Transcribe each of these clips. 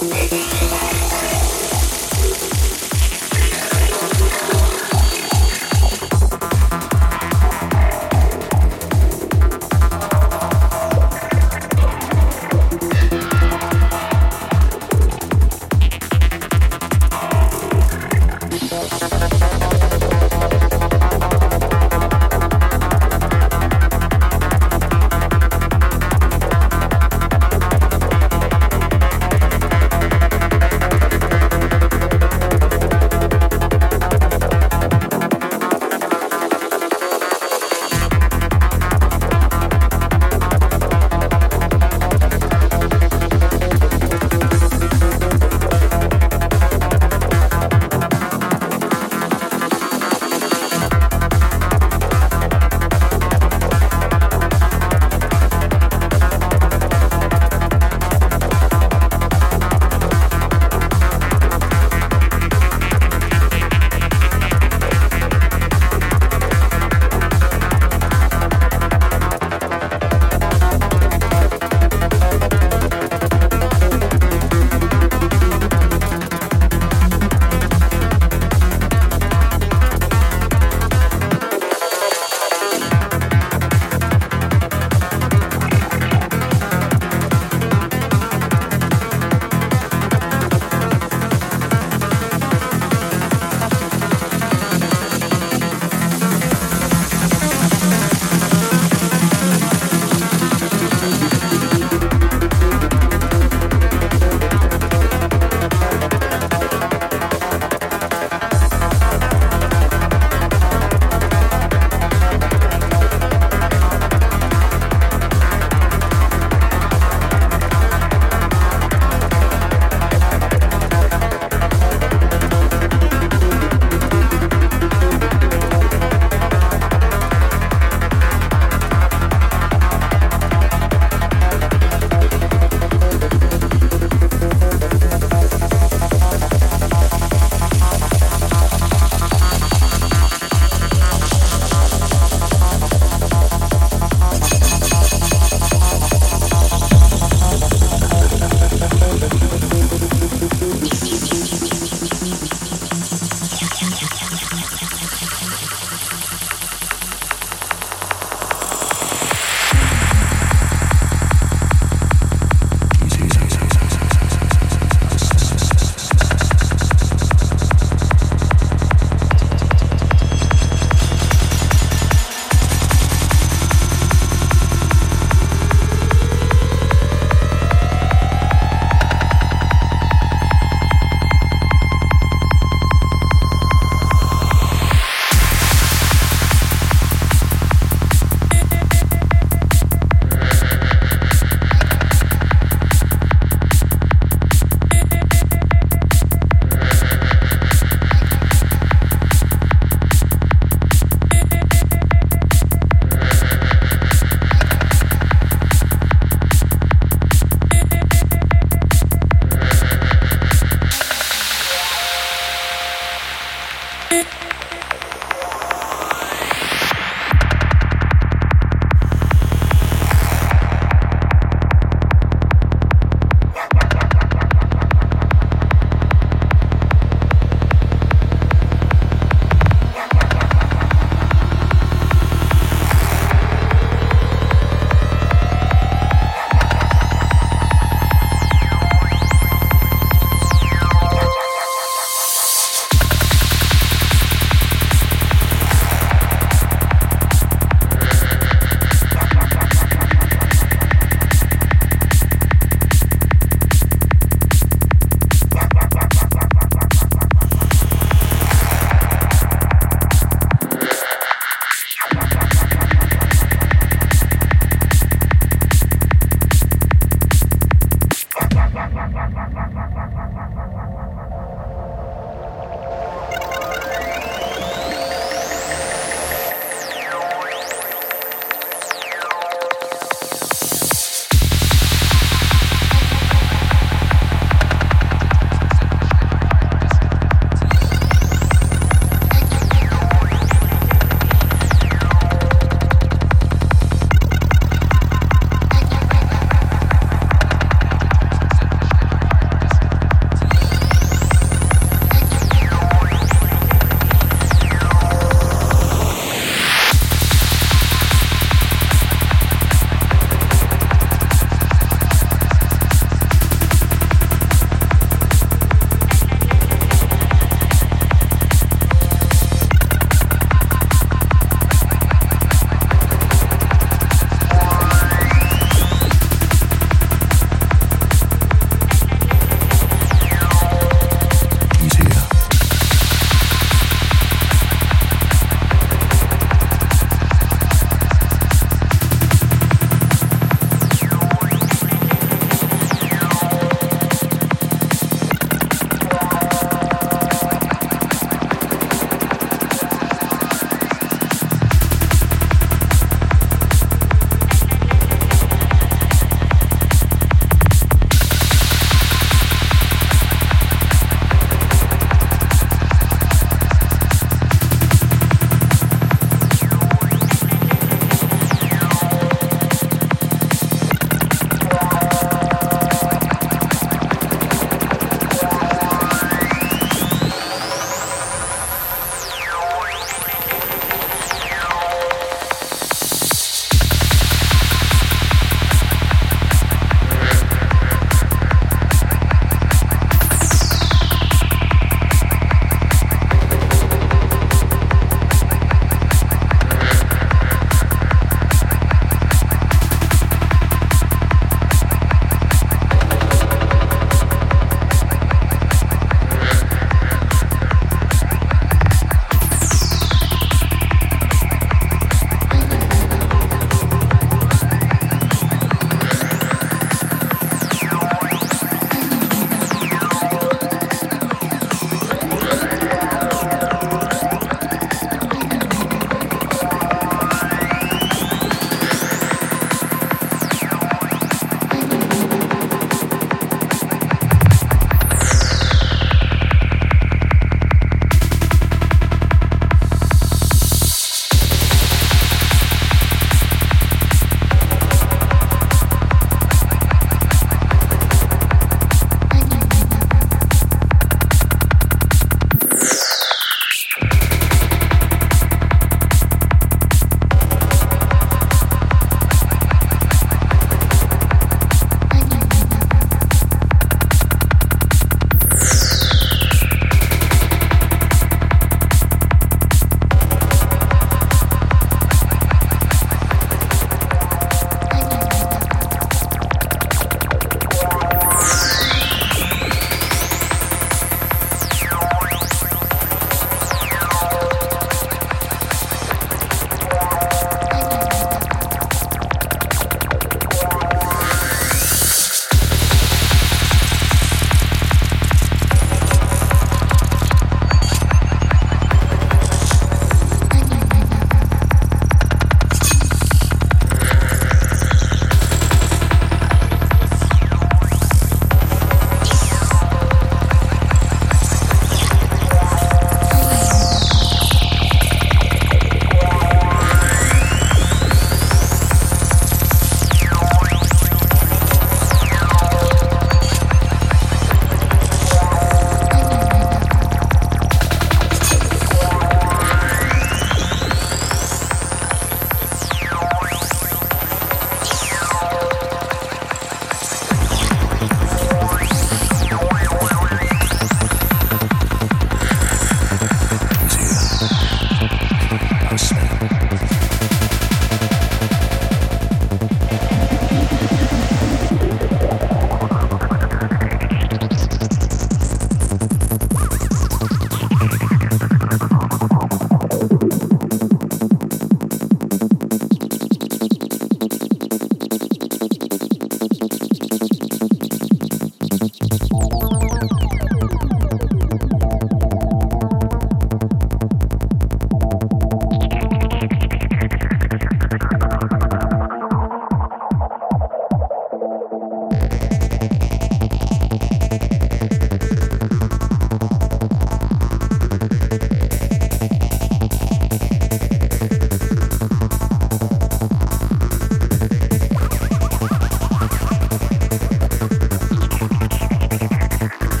Baby, you're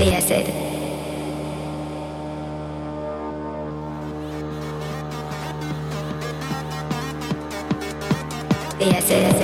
et acide. Et.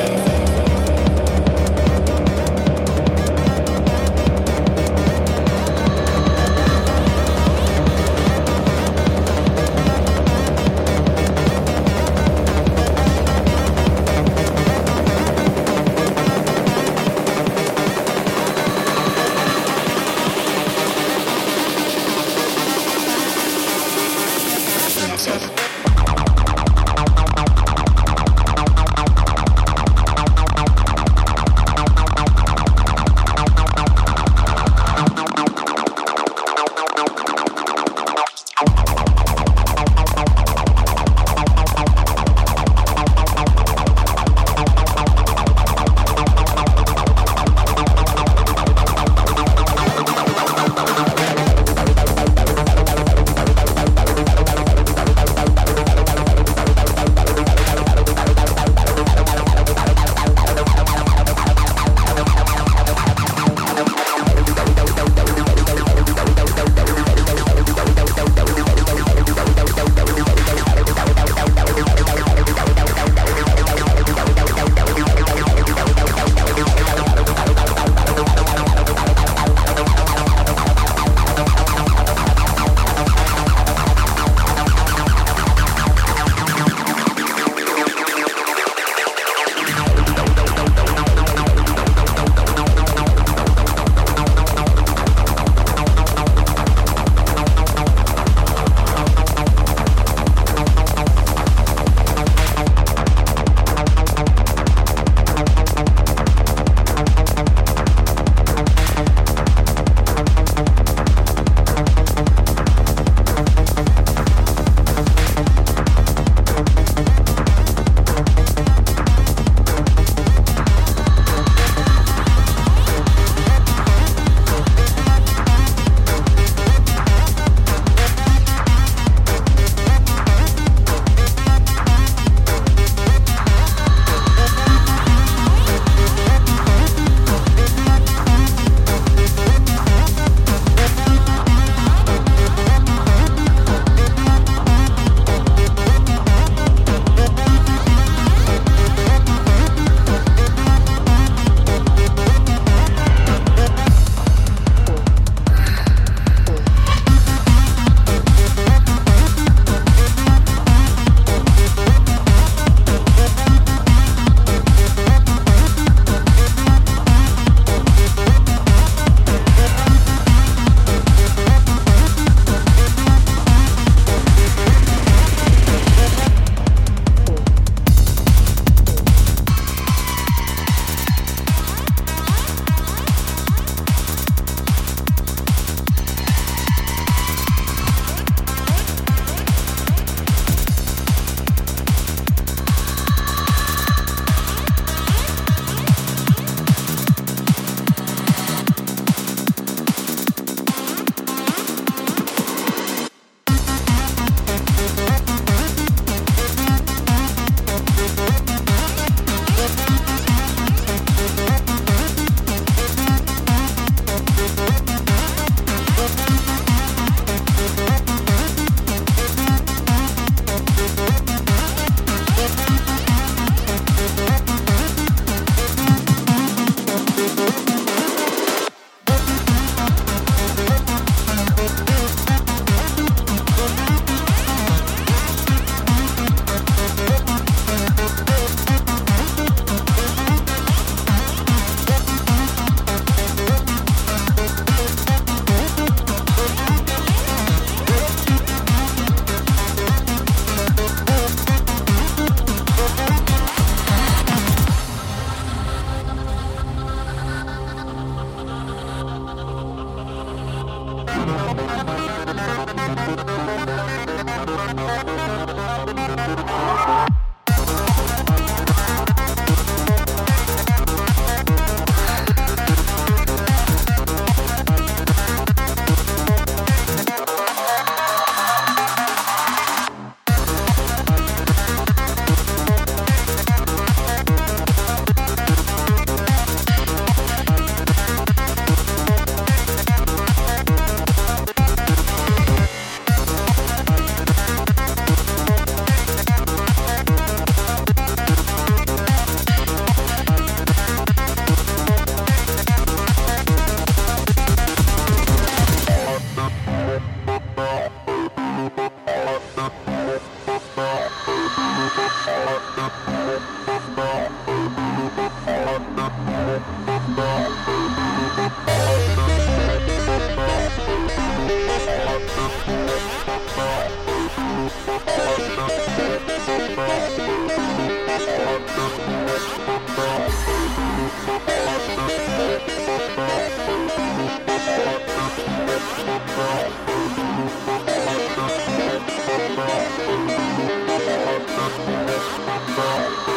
Bye.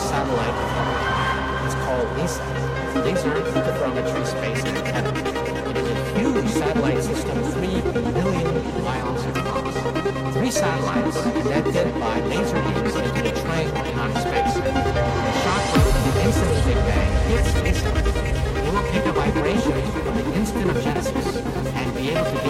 satellite phenomenon. It's called LISA, Laser Interferometry Space It is a huge satellite system, 3 billion miles across. Three satellites connected by laser beams into a triangle in space. The shock of the instant of Big Bang hits LISA. It will take a vibration from the instant of Genesis and be able to be